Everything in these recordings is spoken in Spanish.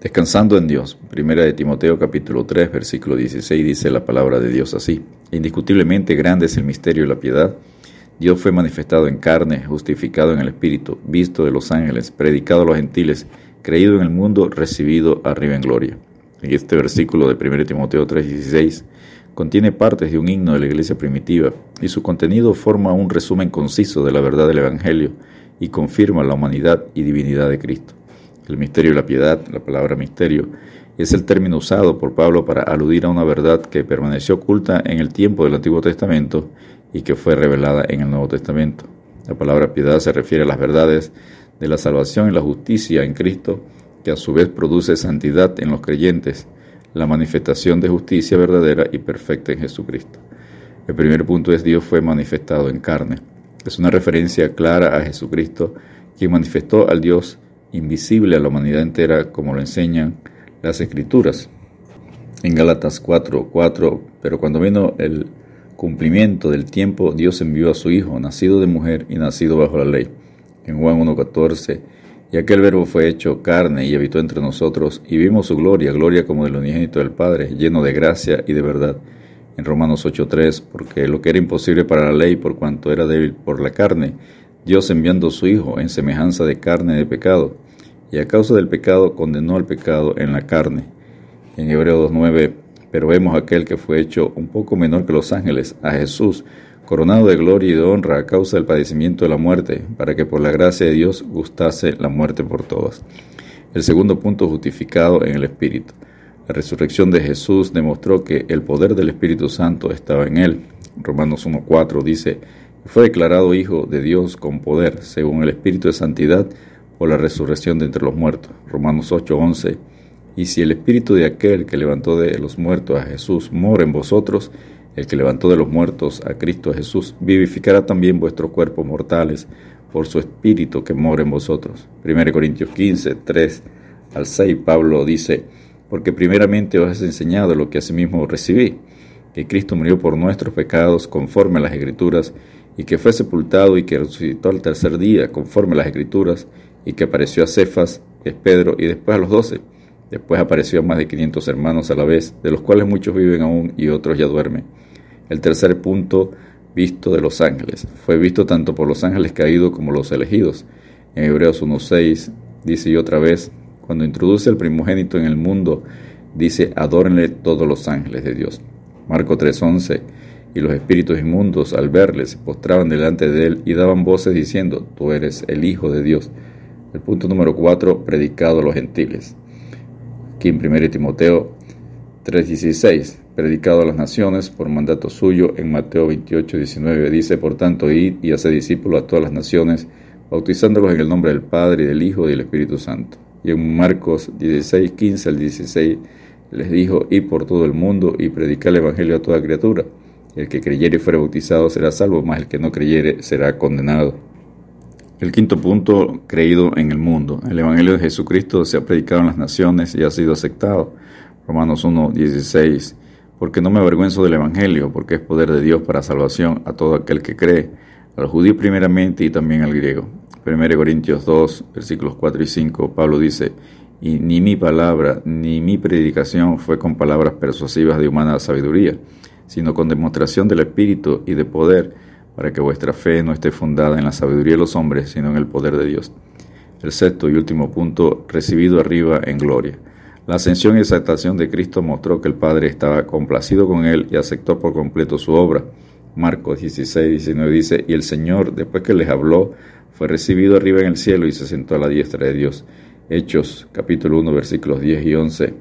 Descansando en Dios. Primera de Timoteo capítulo 3 versículo 16 dice la palabra de Dios así. Indiscutiblemente grande es el misterio de la piedad. Dios fue manifestado en carne, justificado en el Espíritu, visto de los ángeles, predicado a los gentiles, creído en el mundo, recibido arriba en gloria. En este versículo de 1 Timoteo 3:16 contiene partes de un himno de la iglesia primitiva y su contenido forma un resumen conciso de la verdad del Evangelio y confirma la humanidad y divinidad de Cristo. El misterio de la piedad, la palabra misterio, es el término usado por Pablo para aludir a una verdad que permaneció oculta en el tiempo del Antiguo Testamento y que fue revelada en el Nuevo Testamento. La palabra piedad se refiere a las verdades de la salvación y la justicia en Cristo, que a su vez produce santidad en los creyentes, la manifestación de justicia verdadera y perfecta en Jesucristo. El primer punto es Dios fue manifestado en carne. Es una referencia clara a Jesucristo, quien manifestó al Dios invisible a la humanidad entera, como lo enseñan las Escrituras. En Gálatas 4, 4, pero cuando vino el cumplimiento del tiempo, Dios envió a su Hijo, nacido de mujer y nacido bajo la ley. En Juan 1.14, y aquel verbo fue hecho carne y habitó entre nosotros, y vimos su gloria, gloria como del unigénito del Padre, lleno de gracia y de verdad. En Romanos 8.3, porque lo que era imposible para la ley, por cuanto era débil por la carne, Dios enviando su Hijo en semejanza de carne de pecado, y a causa del pecado condenó al pecado en la carne. En Hebreos 2.9, pero vemos aquel que fue hecho un poco menor que los ángeles, a Jesús, coronado de gloria y de honra a causa del padecimiento de la muerte, para que por la gracia de Dios gustase la muerte por todas. El segundo punto justificado en el Espíritu. La resurrección de Jesús demostró que el poder del Espíritu Santo estaba en él. Romanos 1.4 dice, fue declarado Hijo de Dios con poder, según el Espíritu de Santidad, por la resurrección de entre los muertos. Romanos 8:11. Y si el Espíritu de aquel que levantó de los muertos a Jesús mora en vosotros, el que levantó de los muertos a Cristo Jesús, vivificará también vuestros cuerpos mortales por su Espíritu que mora en vosotros. 1 Corintios 15, 3 al 6, Pablo dice, porque primeramente os he enseñado lo que asimismo recibí, que Cristo murió por nuestros pecados conforme a las Escrituras, y que fue sepultado y que resucitó al tercer día, conforme a las Escrituras, y que apareció a Cefas, es Pedro, y después a los doce. Después apareció a más de 500 hermanos a la vez, de los cuales muchos viven aún y otros ya duermen. El tercer punto, visto de los ángeles. Fue visto tanto por los ángeles caídos como los elegidos. En Hebreos 1.6 dice y otra vez, cuando introduce el primogénito en el mundo, dice, adórenle todos los ángeles de Dios. Marco 3.11 y los espíritus inmundos, al verle, se postraban delante de él y daban voces diciendo, Tú eres el Hijo de Dios. El punto número 4, predicado a los gentiles. Aquí en 1 Timoteo 3:16, predicado a las naciones por mandato suyo en Mateo 28, 19, dice, por tanto, id y haced discípulos a todas las naciones, bautizándolos en el nombre del Padre y del Hijo y del Espíritu Santo. Y en Marcos 16, 15 al 16, les dijo, id por todo el mundo y predicad el Evangelio a toda criatura. El que creyere y fuere bautizado será salvo, mas el que no creyere será condenado. El quinto punto, creído en el mundo. El Evangelio de Jesucristo se ha predicado en las naciones y ha sido aceptado. Romanos 1, 16. Porque no me avergüenzo del Evangelio, porque es poder de Dios para salvación a todo aquel que cree, al judío primeramente y también al griego. 1 Corintios 2, versículos 4 y 5, Pablo dice, y ni mi palabra ni mi predicación fue con palabras persuasivas de humana sabiduría, sino con demostración del Espíritu y de poder, para que vuestra fe no esté fundada en la sabiduría de los hombres, sino en el poder de Dios. El sexto y último punto, recibido arriba en gloria. La ascensión y exaltación de Cristo mostró que el Padre estaba complacido con él y aceptó por completo su obra. Marcos 16, 19 dice, y el Señor, después que les habló, fue recibido arriba en el cielo y se sentó a la diestra de Dios. Hechos capítulo 1 versículos 10 y 11.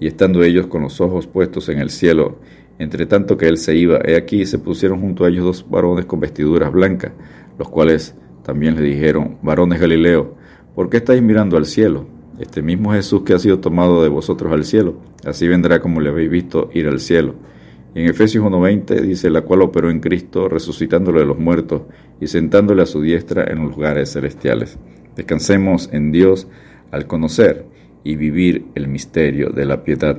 Y estando ellos con los ojos puestos en el cielo, entre tanto que él se iba, he aquí se pusieron junto a ellos dos varones con vestiduras blancas, los cuales también le dijeron, varones Galileo, ¿por qué estáis mirando al cielo? Este mismo Jesús que ha sido tomado de vosotros al cielo, así vendrá como le habéis visto ir al cielo. Y en Efesios 1.20 dice, la cual operó en Cristo, resucitándolo de los muertos y sentándole a su diestra en los lugares celestiales. Descansemos en Dios al conocer y vivir el misterio de la piedad.